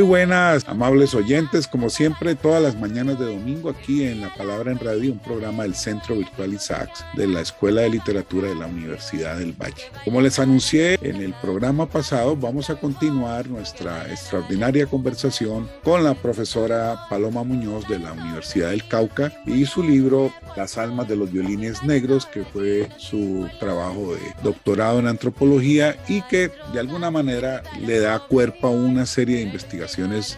Buenas, amables oyentes. Como siempre, todas las mañanas de domingo aquí en La Palabra en Radio, un programa del Centro Virtual Isaacs de la Escuela de Literatura de la Universidad del Valle. Como les anuncié en el programa pasado, vamos a continuar nuestra extraordinaria conversación con la profesora Paloma Muñoz de la Universidad del Cauca y su libro Las almas de los violines negros, que fue su trabajo de doctorado en antropología y que de alguna manera le da cuerpo a una serie de investigaciones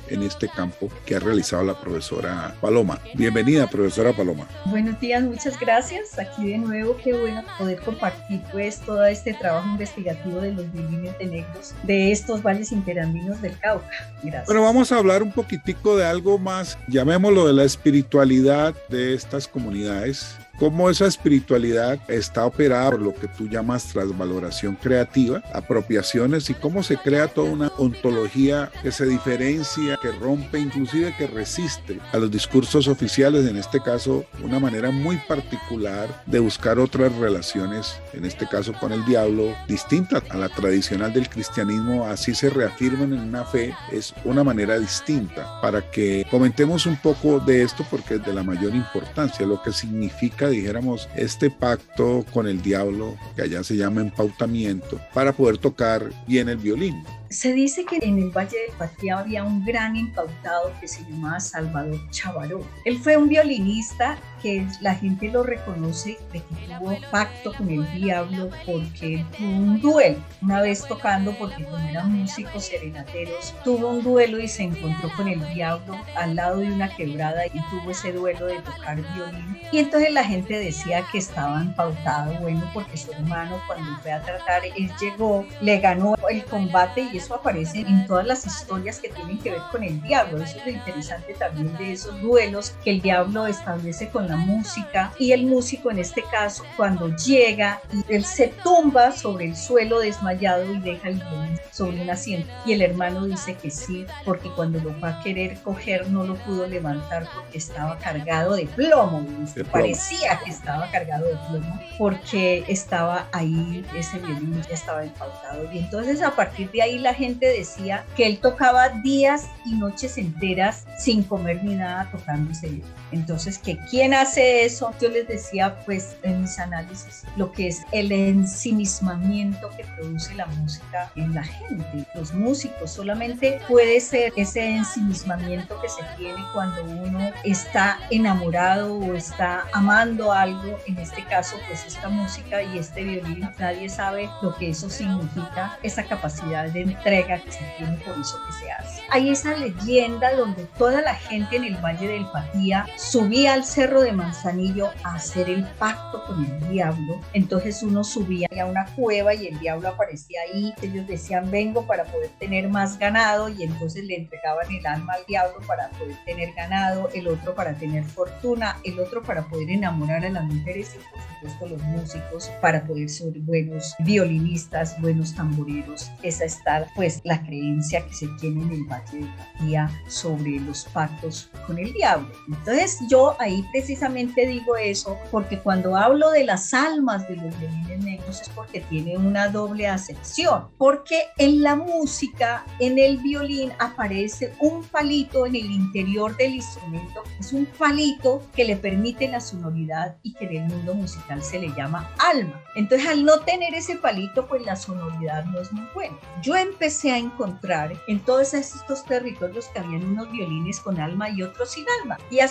en este campo que ha realizado la profesora Paloma. Bienvenida, profesora Paloma. Buenos días, muchas gracias. Aquí de nuevo, qué bueno poder compartir pues todo este trabajo investigativo de los violines de negros de estos valles interandinos del Cauca. Gracias. Bueno, vamos a hablar un poquitico de algo más, llamémoslo de la espiritualidad de estas comunidades cómo esa espiritualidad está operada por lo que tú llamas transvaloración creativa, apropiaciones y cómo se crea toda una ontología que se diferencia, que rompe, inclusive que resiste a los discursos oficiales, en este caso una manera muy particular de buscar otras relaciones, en este caso con el diablo, distinta a la tradicional del cristianismo, así se reafirman en una fe, es una manera distinta, para que comentemos un poco de esto porque es de la mayor importancia, lo que significa dijéramos, este pacto con el diablo, que allá se llama empautamiento, para poder tocar bien el violín. Se dice que en el Valle del Patria había un gran impautado que se llamaba Salvador Chavaró. Él fue un violinista que la gente lo reconoce de que tuvo pacto con el diablo porque tuvo un duelo. Una vez tocando, porque como eran músicos serenateros, tuvo un duelo y se encontró con el diablo al lado de una quebrada y tuvo ese duelo de tocar violín. Y entonces la gente decía que estaba empautado, bueno, porque su hermano cuando fue a tratar, él llegó, le ganó el combate y eso aparece en todas las historias que tienen que ver con el diablo. Eso es lo interesante también de esos duelos que el diablo establece con la música y el músico en este caso cuando llega y él se tumba sobre el suelo desmayado y deja el violín sobre un asiento y el hermano dice que sí porque cuando lo va a querer coger no lo pudo levantar porque estaba cargado de plomo, parecía que estaba cargado de plomo porque estaba ahí ese violín ya estaba empautado y entonces a partir de ahí la gente decía que él tocaba días y noches enteras sin comer ni nada tocando ese Entonces, que quién hace eso, yo les decía pues en mis análisis lo que es el ensimismamiento que produce la música en la gente. Los músicos solamente puede ser ese ensimismamiento que se tiene cuando uno está enamorado o está amando algo, en este caso pues esta música y este violín, nadie sabe lo que eso significa, esa capacidad de entrega que se tiene por eso que se hace. Hay esa leyenda donde toda la gente en el Valle del Patía subía al cerro de Manzanillo a hacer el pacto con el diablo. Entonces uno subía a una cueva y el diablo aparecía ahí. Ellos decían, vengo para poder tener más ganado y entonces le entregaban el alma al diablo para poder tener ganado, el otro para tener fortuna, el otro para poder enamorar a las mujeres y por supuesto los músicos para poder ser buenos violinistas, buenos tamboreros. Esa está pues la creencia que se tiene en el Valle de Patía sobre los pactos con el diablo. Entonces yo ahí precisamente digo eso porque cuando hablo de las almas de los violines negros es porque tiene una doble acepción, porque en la música, en el violín aparece un palito en el interior del instrumento, es un palito que le permite la sonoridad y que en el mundo musical se le llama alma. Entonces al no tener ese palito, pues la sonoridad no es muy buena. Yo empecé a encontrar en todos estos territorios que habían unos violines con alma y otros sin alma. Y a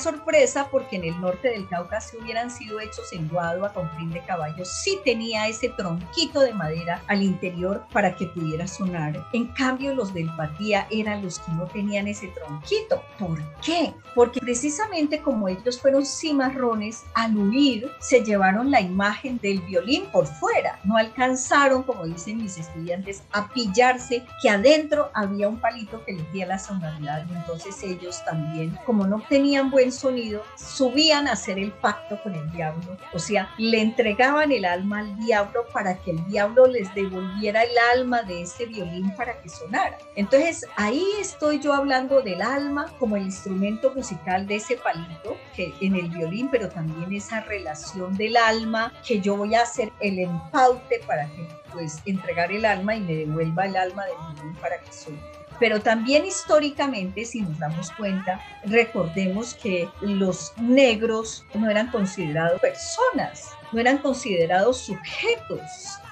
porque en el norte del Cauca si hubieran sido hechos en Guadua con fin de caballo, sí tenía ese tronquito de madera al interior para que pudiera sonar. En cambio, los del Patía eran los que no tenían ese tronquito. ¿Por qué? Porque precisamente como ellos fueron cimarrones, al huir se llevaron la imagen del violín por fuera. No alcanzaron, como dicen mis estudiantes, a pillarse que adentro había un palito que les diera la sonoridad. Y entonces ellos también, como no tenían buen sonido, subían a hacer el pacto con el diablo. O sea, le entregaban el alma al diablo para que el diablo les devolviera el alma de ese violín para que sonara. Entonces ahí estoy yo hablando del alma como el instrumento musical de ese palito que en el violín, pero también esa relación del alma que yo voy a hacer el empaute para que pues entregar el alma y me devuelva el alma del violín para que suene. Pero también históricamente, si nos damos cuenta, recordemos que los negros no eran considerados personas, no eran considerados sujetos,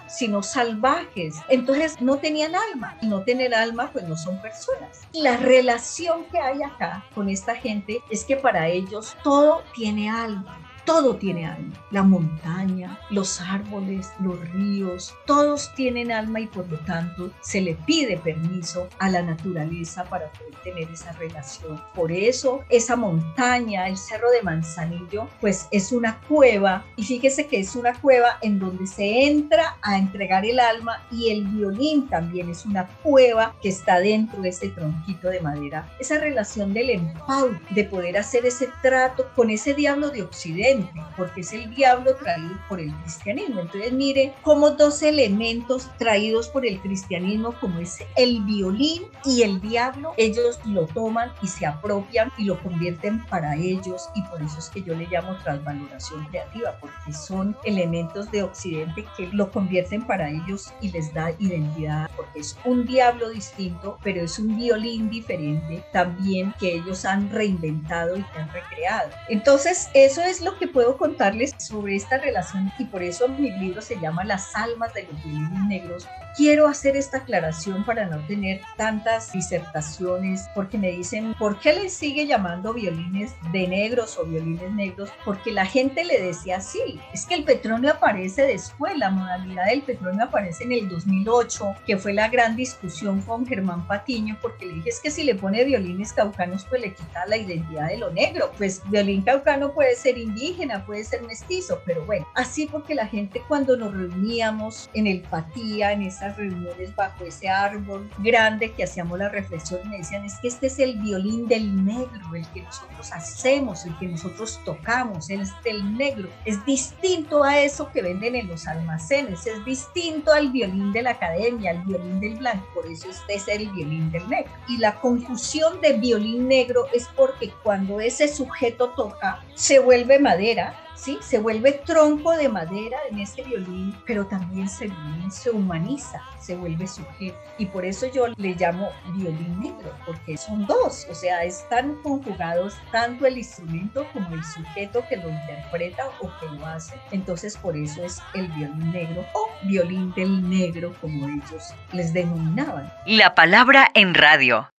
sino salvajes. Entonces no tenían alma. Y no tener alma, pues no son personas. La relación que hay acá con esta gente es que para ellos todo tiene alma todo tiene alma. La montaña, los árboles, los ríos, todos tienen alma y por lo tanto se le pide permiso a la naturaleza para poder tener esa relación. Por eso esa montaña, el Cerro de Manzanillo, pues es una cueva y fíjese que es una cueva en donde se entra a entregar el alma y el violín también es una cueva que está dentro de ese tronquito de madera. Esa relación del empau, de poder hacer ese trato con ese diablo de Occidente porque es el diablo traído por el cristianismo. Entonces mire como dos elementos traídos por el cristianismo, como es el violín y el diablo, ellos lo toman y se apropian y lo convierten para ellos y por eso es que yo le llamo transvaloración creativa, porque son elementos de Occidente que lo convierten para ellos y les da identidad, porque es un diablo distinto, pero es un violín diferente también que ellos han reinventado y que han recreado. Entonces, eso es lo que puedo contarles sobre esta relación y por eso mi libro se llama Las almas de los violines negros. Quiero hacer esta aclaración para no tener tantas disertaciones porque me dicen, ¿por qué le sigue llamando violines de negros o violines negros? Porque la gente le decía así, es que el petróleo aparece después, la modalidad del petróleo aparece en el 2008, que fue la gran discusión con Germán Patiño porque le dije, es que si le pone violines caucanos pues le quita la identidad de lo negro, pues violín caucano puede ser indígena, puede ser mestizo, pero bueno, así porque la gente cuando nos reuníamos en el patía, en esas reuniones bajo ese árbol grande que hacíamos la reflexión, me decían, es que este es el violín del negro, el que nosotros hacemos, el que nosotros tocamos, el del negro. Es distinto a eso que venden en los almacenes, es distinto al violín de la academia, al violín del blanco, por eso este es el violín del negro. Y la confusión de violín negro es porque cuando ese sujeto toca, se vuelve madera ¿sí? Se vuelve tronco de madera en este violín, pero también se, se humaniza, se vuelve sujeto. Y por eso yo le llamo violín negro, porque son dos, o sea, están conjugados tanto el instrumento como el sujeto que lo interpreta o que lo hace. Entonces, por eso es el violín negro o violín del negro, como ellos les denominaban. La palabra en radio.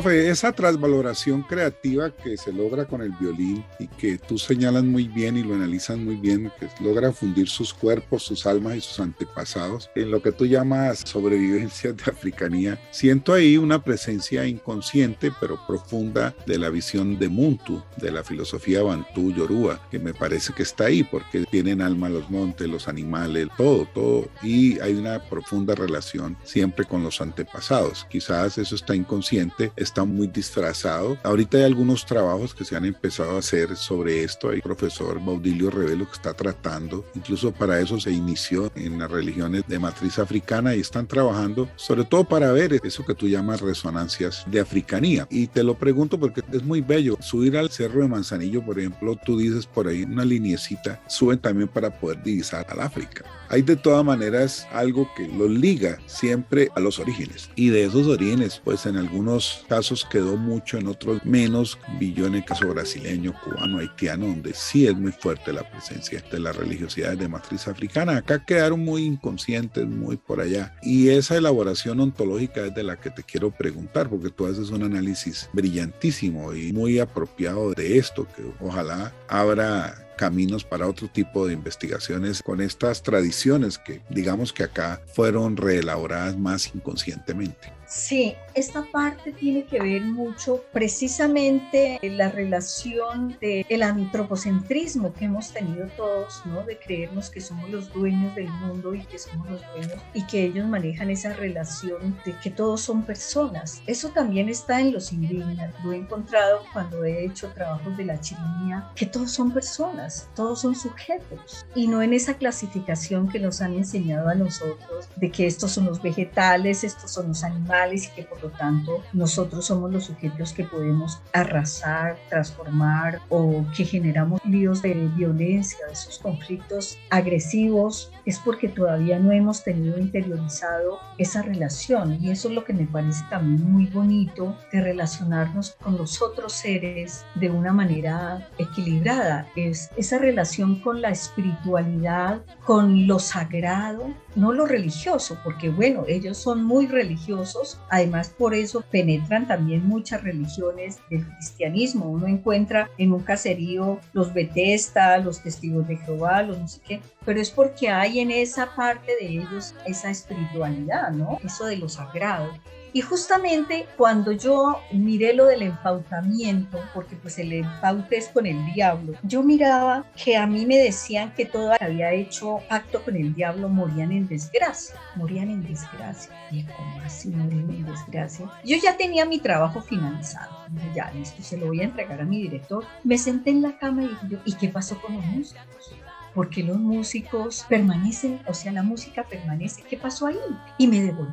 Profe, esa transvaloración creativa que se logra con el violín y que tú señalas muy bien y lo analizas muy bien, que logra fundir sus cuerpos, sus almas y sus antepasados en lo que tú llamas sobrevivencia de africanía, siento ahí una presencia inconsciente pero profunda de la visión de Muntu, de la filosofía Bantú Yoruba, que me parece que está ahí porque tienen alma los montes, los animales, todo, todo. Y hay una profunda relación siempre con los antepasados. Quizás eso está inconsciente, está muy disfrazado. Ahorita hay algunos trabajos que se han empezado a hacer sobre esto. Hay profesor Baudilio Revelo que está tratando, incluso para eso se inició en las religiones de matriz africana y están trabajando sobre todo para ver eso que tú llamas resonancias de africanía. Y te lo pregunto porque es muy bello. Subir al Cerro de Manzanillo, por ejemplo, tú dices por ahí una linecita, suben también para poder divisar al África. Hay de todas maneras algo que los liga siempre a los orígenes. Y de esos orígenes, pues en algunos casos quedó mucho, en otros menos. Villó en el caso brasileño, cubano, haitiano, donde sí es muy fuerte la presencia de las religiosidades de matriz africana. Acá quedaron muy inconscientes, muy por allá. Y esa elaboración ontológica es de la que te quiero preguntar, porque tú haces un análisis brillantísimo y muy apropiado de esto, que ojalá abra caminos para otro tipo de investigaciones con estas tradiciones que digamos que acá fueron reelaboradas más inconscientemente. Sí, esta parte tiene que ver mucho precisamente en la relación del antropocentrismo que hemos tenido todos, ¿no? De creernos que somos los dueños del mundo y que somos los dueños y que ellos manejan esa relación de que todos son personas. Eso también está en los indígenas. Lo he encontrado cuando he hecho trabajos de la chirimía, que todos son personas, todos son sujetos y no en esa clasificación que nos han enseñado a nosotros de que estos son los vegetales, estos son los animales y que por lo tanto nosotros somos los sujetos que podemos arrasar, transformar o que generamos líos de violencia, de esos conflictos agresivos, es porque todavía no hemos tenido interiorizado esa relación. Y eso es lo que me parece también muy bonito de relacionarnos con los otros seres de una manera equilibrada, es esa relación con la espiritualidad, con lo sagrado, no lo religioso, porque bueno, ellos son muy religiosos, además por eso penetran también muchas religiones del cristianismo. Uno encuentra en un caserío los Betesta, los testigos de Jehová, los no sé qué, pero es porque hay en esa parte de ellos esa espiritualidad, ¿no? Eso de lo sagrado. Y justamente cuando yo miré lo del empautamiento, porque pues el empaute es con el diablo, yo miraba que a mí me decían que todo había hecho pacto con el diablo morían en desgracia, morían en desgracia. Y como así morían en desgracia. Yo ya tenía mi trabajo finalizado, ya listo, se lo voy a entregar a mi director. Me senté en la cama y dije ¿y qué pasó con los músicos? porque los músicos permanecen, o sea, la música permanece. ¿Qué pasó ahí? Y me devolví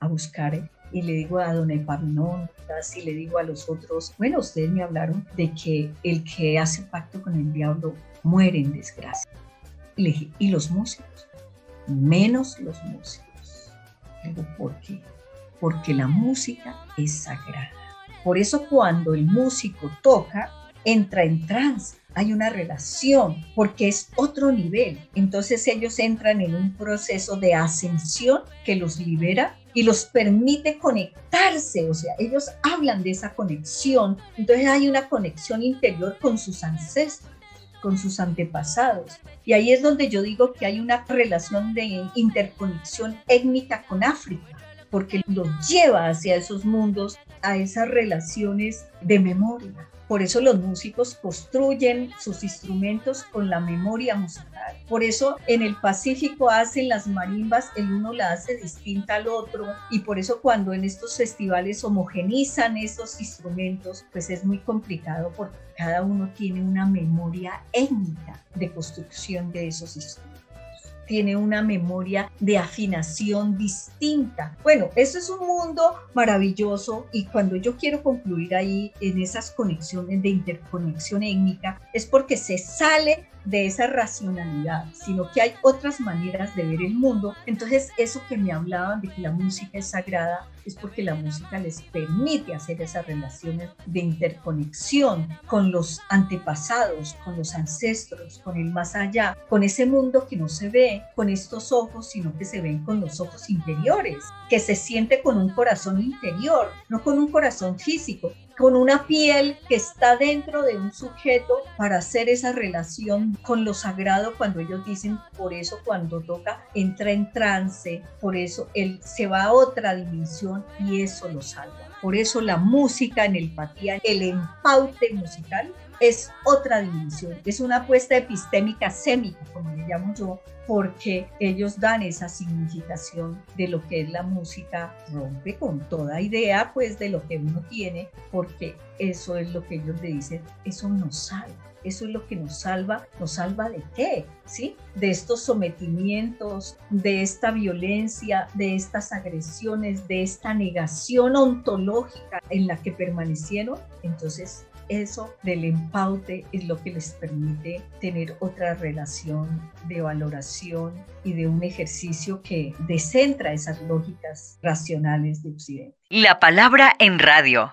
a buscar y le digo a don Epaminondas y le digo a los otros, bueno, ustedes me hablaron de que el que hace pacto con el diablo muere en desgracia. Y le dije, ¿y los músicos? Menos los músicos. Le digo, ¿por qué? Porque la música es sagrada. Por eso cuando el músico toca, entra en trance, hay una relación, porque es otro nivel. Entonces ellos entran en un proceso de ascensión que los libera y los permite conectarse, o sea, ellos hablan de esa conexión, entonces hay una conexión interior con sus ancestros con sus antepasados. Y ahí es donde yo digo que hay una relación de interconexión étnica con África, porque los lleva hacia esos mundos, a esas relaciones de memoria. Por eso los músicos construyen sus instrumentos con la memoria musical. Por eso en el Pacífico hacen las marimbas, el uno la hace distinta al otro. Y por eso cuando en estos festivales homogenizan esos instrumentos, pues es muy complicado porque cada uno tiene una memoria étnica de construcción de esos instrumentos tiene una memoria de afinación distinta. Bueno, eso es un mundo maravilloso y cuando yo quiero concluir ahí en esas conexiones de interconexión étnica es porque se sale de esa racionalidad, sino que hay otras maneras de ver el mundo. Entonces, eso que me hablaban de que la música es sagrada es porque la música les permite hacer esas relaciones de interconexión con los antepasados, con los ancestros, con el más allá, con ese mundo que no se ve con estos ojos, sino que se ven con los ojos interiores, que se siente con un corazón interior, no con un corazón físico con una piel que está dentro de un sujeto para hacer esa relación con lo sagrado cuando ellos dicen, por eso cuando toca entra en trance, por eso él se va a otra dimensión y eso lo salva. Por eso la música en el patía, el empaute musical es otra dimensión, es una apuesta epistémica sémica, como le llamo yo, porque ellos dan esa significación de lo que es la música, rompe con toda idea pues de lo que uno tiene, porque eso es lo que ellos le dicen, eso nos salva. Eso es lo que nos salva. ¿Nos salva de qué? ¿Sí? De estos sometimientos, de esta violencia, de estas agresiones, de esta negación ontológica en la que permanecieron. Entonces, eso del empaute es lo que les permite tener otra relación de valoración y de un ejercicio que descentra esas lógicas racionales de Occidente. La palabra en radio.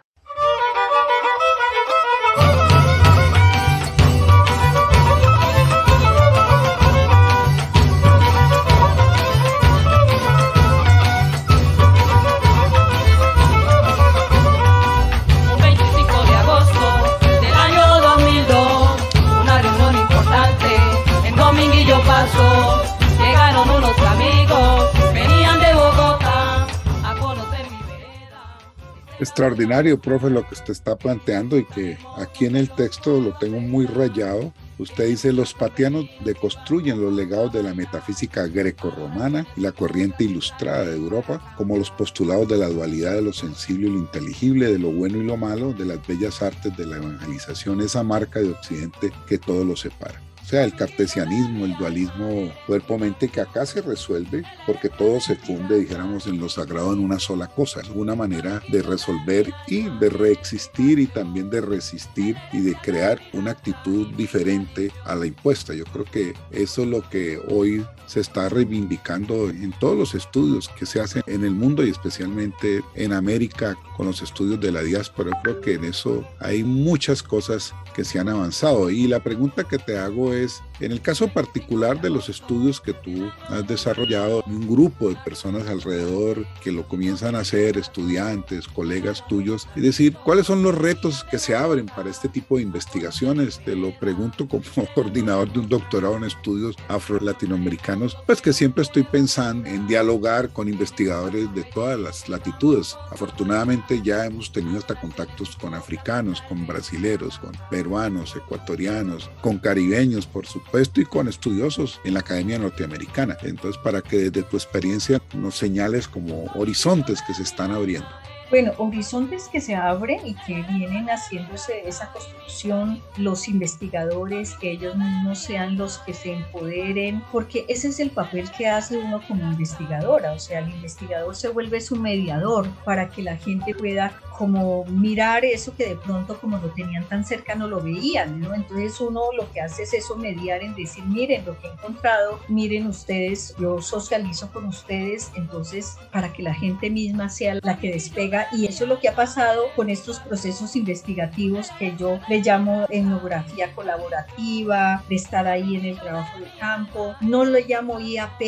Extraordinario, profe, lo que usted está planteando y que aquí en el texto lo tengo muy rayado. Usted dice, los patianos deconstruyen los legados de la metafísica greco-romana y la corriente ilustrada de Europa, como los postulados de la dualidad de lo sensible y lo inteligible, de lo bueno y lo malo, de las bellas artes de la evangelización, esa marca de Occidente que todo lo separa. O sea, el cartesianismo, el dualismo cuerpo-mente que acá se resuelve porque todo se funde, dijéramos, en lo sagrado en una sola cosa. Es una manera de resolver y de reexistir y también de resistir y de crear una actitud diferente a la impuesta. Yo creo que eso es lo que hoy se está reivindicando en todos los estudios que se hacen en el mundo y especialmente en América con los estudios de la diáspora. Yo creo que en eso hay muchas cosas que se han avanzado. Y la pregunta que te hago es, en el caso particular de los estudios que tú has desarrollado, un grupo de personas alrededor que lo comienzan a hacer, estudiantes, colegas tuyos, y decir, ¿cuáles son los retos que se abren para este tipo de investigaciones? Te lo pregunto como coordinador de un doctorado en estudios afro-latinoamericanos, pues que siempre estoy pensando en dialogar con investigadores de todas las latitudes. Afortunadamente ya hemos tenido hasta contactos con africanos, con brasileros, con peruanos, ecuatorianos, con caribeños, por supuesto, y con estudiosos en la Academia Norteamericana. Entonces, para que desde tu experiencia nos señales como horizontes que se están abriendo. Bueno, horizontes que se abren y que vienen haciéndose esa construcción, los investigadores, que ellos mismos sean los que se empoderen, porque ese es el papel que hace uno como investigadora, o sea, el investigador se vuelve su mediador para que la gente pueda como mirar eso que de pronto como lo tenían tan cerca no lo veían, ¿no? Entonces uno lo que hace es eso, mediar en decir, miren lo que he encontrado, miren ustedes, yo socializo con ustedes, entonces para que la gente misma sea la que despega y eso es lo que ha pasado con estos procesos investigativos que yo le llamo etnografía colaborativa, de estar ahí en el trabajo de campo, no lo llamo IAP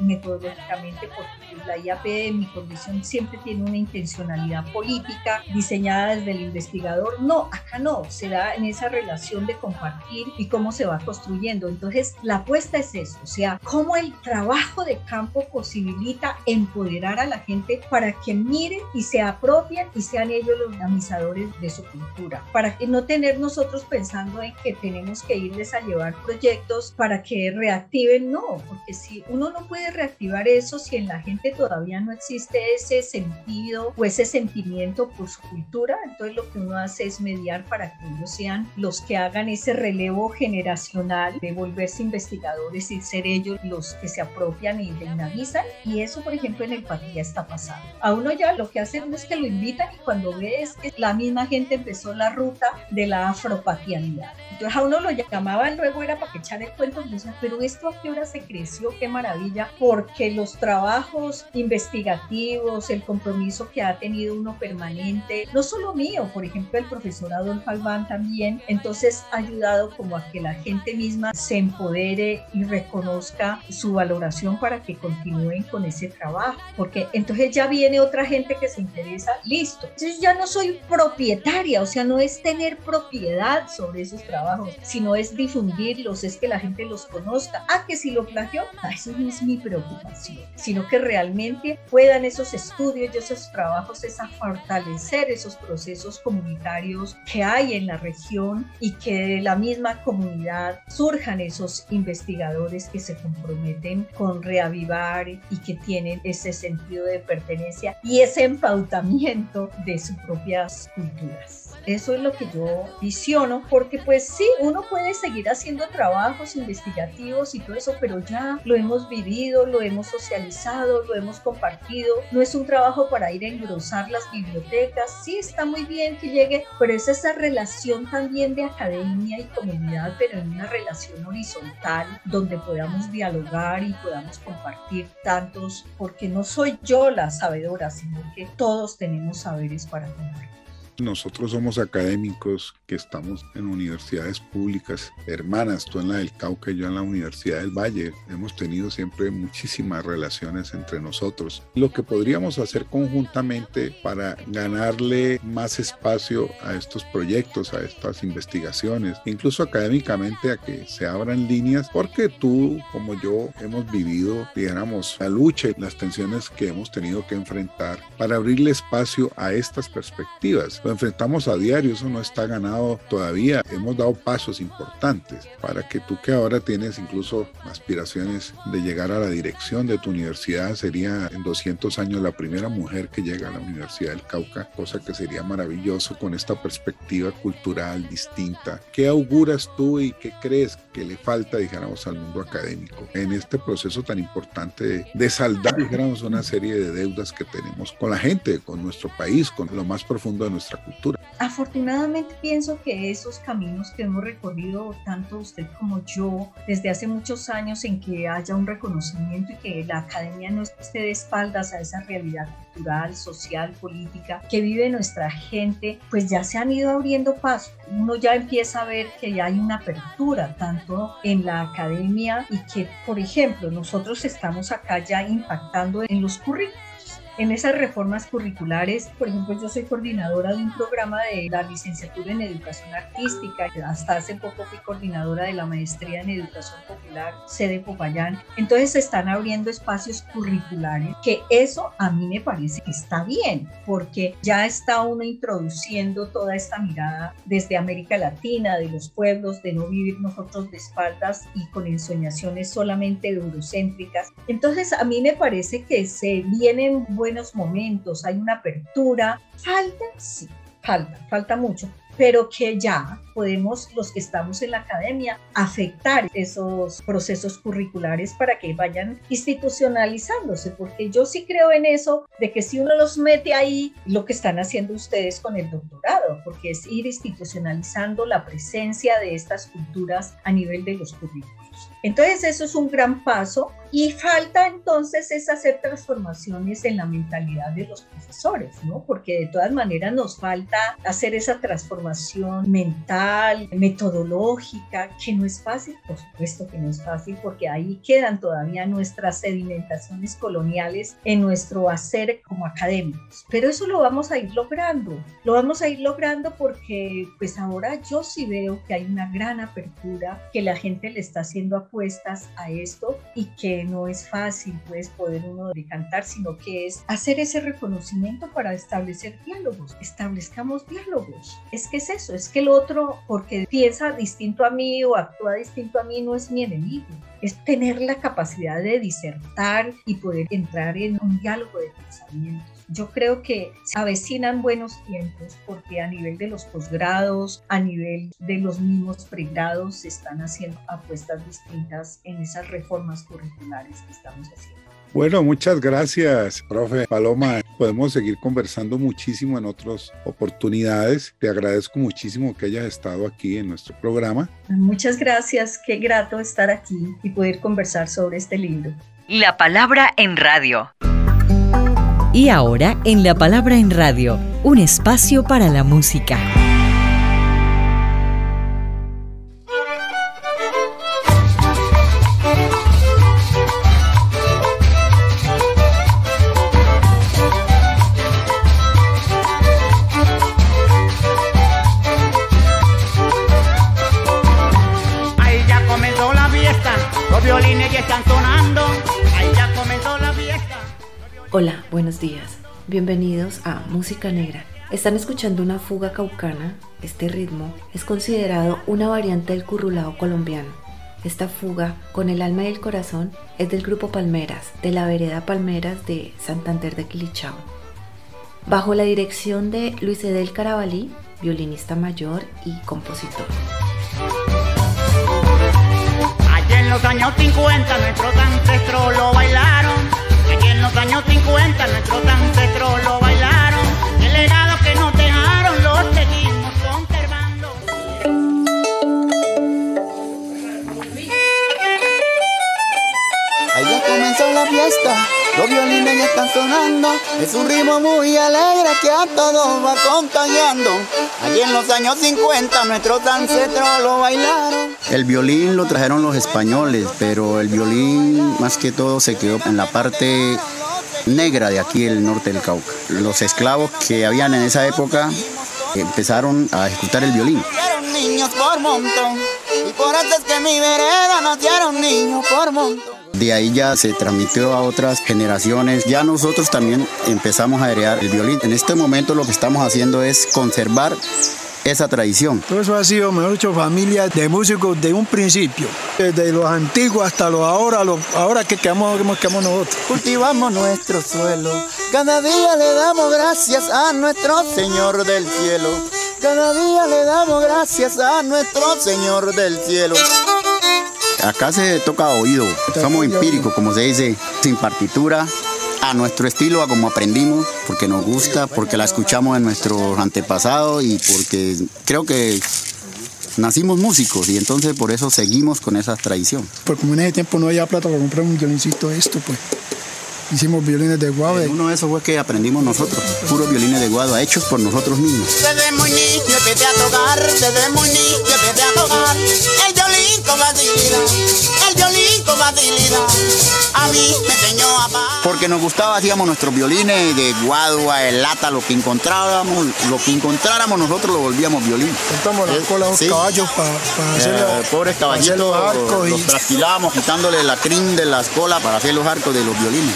metodológicamente porque la IAP en mi condición siempre tiene una intencionalidad política diseñada desde el investigador. No, acá no, se da en esa relación de compartir y cómo se va construyendo. Entonces, la apuesta es eso, o sea, cómo el trabajo de campo posibilita empoderar a la gente para que miren y se apropien y sean ellos los dinamizadores de su cultura, para que no tener nosotros pensando en que tenemos que irles a llevar proyectos para que reactiven, no, porque si uno no puede reactivar eso si en la gente todavía no existe ese sentido o ese sentimiento, pues por su cultura, entonces lo que uno hace es mediar para que ellos sean los que hagan ese relevo generacional de volverse investigadores y ser ellos los que se apropian y dinamizan. Y eso, por ejemplo, en el Patria está pasando. A uno ya lo que hacen es que lo invitan y cuando ves que la misma gente empezó la ruta de la afropatianidad. Entonces a uno lo llamaban, luego era para que echar el cuento, decía, pero esto a qué hora se creció, qué maravilla, porque los trabajos investigativos, el compromiso que ha tenido uno permanente, no solo mío, por ejemplo, el profesor Adolfo Albán también, entonces ha ayudado como a que la gente misma se empodere y reconozca su valoración para que continúen con ese trabajo, porque entonces ya viene otra gente que se interesa, listo. Entonces ya no soy propietaria, o sea, no es tener propiedad sobre esos trabajos, sino es difundirlos, es que la gente los conozca. Ah, que si lo plagió, ah, eso no es mi preocupación, sino que realmente puedan esos estudios y esos trabajos es a fortalecer esos procesos comunitarios que hay en la región y que de la misma comunidad surjan esos investigadores que se comprometen con reavivar y que tienen ese sentido de pertenencia y ese empautamiento de sus propias culturas. Eso es lo que yo visiono, porque pues sí, uno puede seguir haciendo trabajos investigativos y todo eso, pero ya lo hemos vivido, lo hemos socializado, lo hemos compartido. No es un trabajo para ir a engrosar las bibliotecas. Sí, está muy bien que llegue, pero es esa relación también de academia y comunidad, pero en una relación horizontal donde podamos dialogar y podamos compartir tantos, porque no soy yo la sabedora, sino que todos tenemos saberes para compartir. Nosotros somos académicos que estamos en universidades públicas, hermanas, tú en la del Cauca y yo en la Universidad del Valle. Hemos tenido siempre muchísimas relaciones entre nosotros. Lo que podríamos hacer conjuntamente para ganarle más espacio a estos proyectos, a estas investigaciones, incluso académicamente a que se abran líneas, porque tú como yo hemos vivido, digamos, la lucha y las tensiones que hemos tenido que enfrentar para abrirle espacio a estas perspectivas lo enfrentamos a diario, eso no está ganado todavía. Hemos dado pasos importantes para que tú que ahora tienes incluso aspiraciones de llegar a la dirección de tu universidad, sería en 200 años la primera mujer que llega a la Universidad del Cauca, cosa que sería maravilloso con esta perspectiva cultural distinta. ¿Qué auguras tú y qué crees que le falta, dijéramos, al mundo académico en este proceso tan importante de, de saldar, dijéramos, una serie de deudas que tenemos con la gente, con nuestro país, con lo más profundo de nuestra cultura. Afortunadamente pienso que esos caminos que hemos recorrido, tanto usted como yo, desde hace muchos años en que haya un reconocimiento y que la academia no esté de espaldas a esa realidad cultural, social, política que vive nuestra gente, pues ya se han ido abriendo paso. Uno ya empieza a ver que ya hay una apertura tanto en la academia y que, por ejemplo, nosotros estamos acá ya impactando en los currículos en esas reformas curriculares. Por ejemplo, yo soy coordinadora de un programa de la licenciatura en educación artística. Hasta hace poco fui coordinadora de la maestría en educación popular, sede Popayán. Entonces se están abriendo espacios curriculares, que eso a mí me parece que está bien, porque ya está uno introduciendo toda esta mirada desde América Latina, de los pueblos, de no vivir nosotros de espaldas y con ensoñaciones solamente eurocéntricas. Entonces a mí me parece que se vienen momentos, hay una apertura. Falta, sí, falta, falta mucho, pero que ya podemos, los que estamos en la academia, afectar esos procesos curriculares para que vayan institucionalizándose, porque yo sí creo en eso, de que si uno los mete ahí, lo que están haciendo ustedes con el doctorado, porque es ir institucionalizando la presencia de estas culturas a nivel de los currículos. Entonces eso es un gran paso y falta entonces es hacer transformaciones en la mentalidad de los profesores, ¿no? Porque de todas maneras nos falta hacer esa transformación mental, metodológica, que no es fácil, por supuesto que no es fácil, porque ahí quedan todavía nuestras sedimentaciones coloniales en nuestro hacer como académicos. Pero eso lo vamos a ir logrando, lo vamos a ir logrando porque pues ahora yo sí veo que hay una gran apertura, que la gente le está haciendo apuestas a esto y que no es fácil pues poder uno decantar, sino que es hacer ese reconocimiento para establecer diálogos. Establezcamos diálogos. Es que es eso, es que el otro, porque piensa distinto a mí o actúa distinto a mí, no es mi enemigo es tener la capacidad de disertar y poder entrar en un diálogo de pensamientos. Yo creo que se avecinan buenos tiempos porque a nivel de los posgrados, a nivel de los mismos pregrados, se están haciendo apuestas distintas en esas reformas curriculares que estamos haciendo. Bueno, muchas gracias, profe Paloma. Podemos seguir conversando muchísimo en otras oportunidades. Te agradezco muchísimo que hayas estado aquí en nuestro programa. Muchas gracias, qué grato estar aquí y poder conversar sobre este libro. La palabra en radio. Y ahora en La palabra en radio, un espacio para la música. Hola, buenos días. Bienvenidos a Música Negra. Están escuchando una fuga caucana. Este ritmo es considerado una variante del currulao colombiano. Esta fuga, con el alma y el corazón, es del grupo Palmeras, de la vereda Palmeras de Santander de Quilichao. Bajo la dirección de Luis Edel Carabalí, violinista mayor y compositor. Allá en los años 50 nuestros ancestros lo bailaron los años 50 nuestros ancestros lo bailaron. El legado que nos dejaron lo seguimos conservando. Ahí ya comenzó la fiesta, los violines ya están sonando. Es un ritmo muy alegre que a todos va acompañando. Allí en los años 50 nuestros ancestros lo bailaron. El violín lo trajeron los españoles, pero el violín más que todo se quedó en la parte negra de aquí el norte del Cauca. Los esclavos que habían en esa época empezaron a ejecutar el violín. niños por montón, y por eso es que mi vereda nacieron niños por montón. De ahí ya se transmitió a otras generaciones. Ya nosotros también empezamos a heredar el violín. En este momento lo que estamos haciendo es conservar esa tradición. Todo eso ha sido, mejor dicho, familia de músicos de un principio, desde los antiguos hasta los ahora, los, ahora que quedamos, que nosotros. Cultivamos nuestro suelo, cada día le damos gracias a nuestro Señor del cielo. Cada día le damos gracias a nuestro Señor del cielo. Acá se toca oído, somos empíricos, como se dice, sin partitura, a nuestro estilo, a como aprendimos, porque nos gusta, porque la escuchamos en nuestros antepasados y porque creo que nacimos músicos y entonces por eso seguimos con esa tradición. Porque como en ese tiempo no había plata para comprar un violincito esto, pues hicimos violines de guado. Uno de esos fue que aprendimos nosotros, puros violines de guado hechos por nosotros mismos. Desde muy niño empecé a tocar, desde muy niño empecé a tocar el violín con facilidad, el violín con facilidad. A mí me enseñó a Porque nos gustaba, hacíamos nuestros violines de guadua, de lata, lo que encontrábamos, lo que encontráramos nosotros lo volvíamos violín. Cortamos las colas los caballos para hacer los, pobres caballitos, los, arcos los trasquilábamos quitándole la crin de las colas para hacer los arcos de los violines.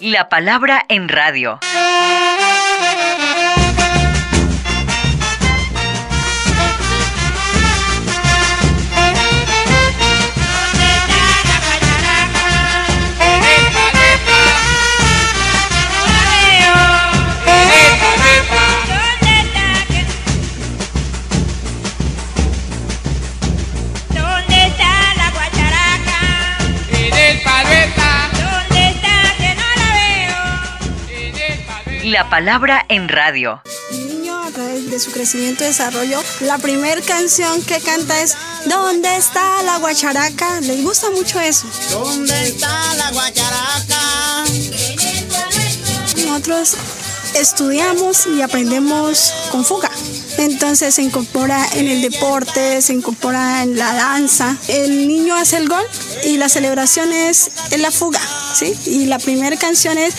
La palabra en radio. La palabra en radio. El niño a través de su crecimiento y desarrollo, la primera canción que canta es ¿Dónde está la guacharaca? Les gusta mucho eso. ¿Dónde está la guacharaca? Nosotros estudiamos y aprendemos con fuga. Entonces se incorpora en el deporte, se incorpora en la danza. El niño hace el gol y la celebración es en la fuga, ¿sí? Y la primera canción es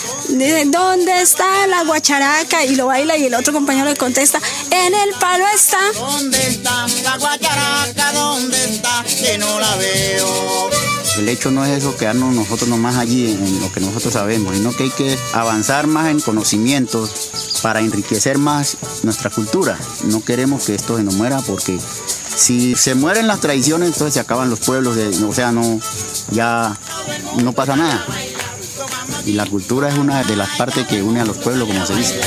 ¿dónde está la guacharaca? Y lo baila y el otro compañero le contesta, en el palo está. ¿Dónde está la guacharaca? ¿Dónde está? Que no la veo. El hecho no es eso quedarnos nosotros nomás allí en lo que nosotros sabemos, sino que hay que avanzar más en conocimientos para enriquecer más nuestra cultura. No queremos que esto se nos muera porque si se mueren las tradiciones, entonces se acaban los pueblos, o sea, no, ya no pasa nada. Y la cultura es una de las partes que une a los pueblos, como se dice.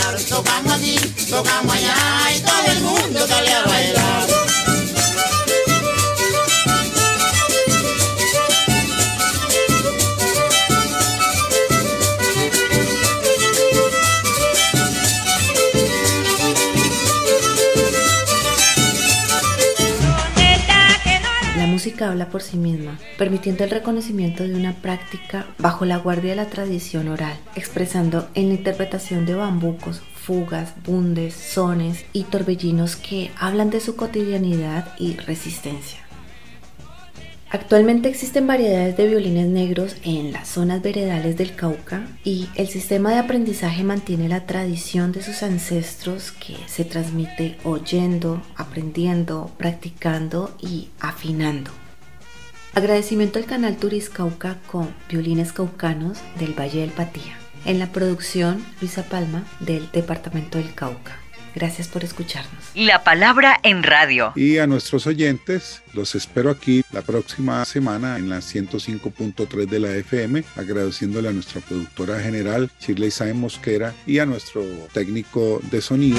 Habla por sí misma, permitiendo el reconocimiento de una práctica bajo la guardia de la tradición oral, expresando en la interpretación de bambucos, fugas, bundes, sones y torbellinos que hablan de su cotidianidad y resistencia. Actualmente existen variedades de violines negros en las zonas veredales del Cauca y el sistema de aprendizaje mantiene la tradición de sus ancestros que se transmite oyendo, aprendiendo, practicando y afinando. Agradecimiento al canal Turis Cauca con violines caucanos del Valle del Patía. En la producción, Luisa Palma del Departamento del Cauca. Gracias por escucharnos. La palabra en radio. Y a nuestros oyentes, los espero aquí la próxima semana en la 105.3 de la FM, agradeciéndole a nuestra productora general, Shirley Saez Mosquera, y a nuestro técnico de sonido.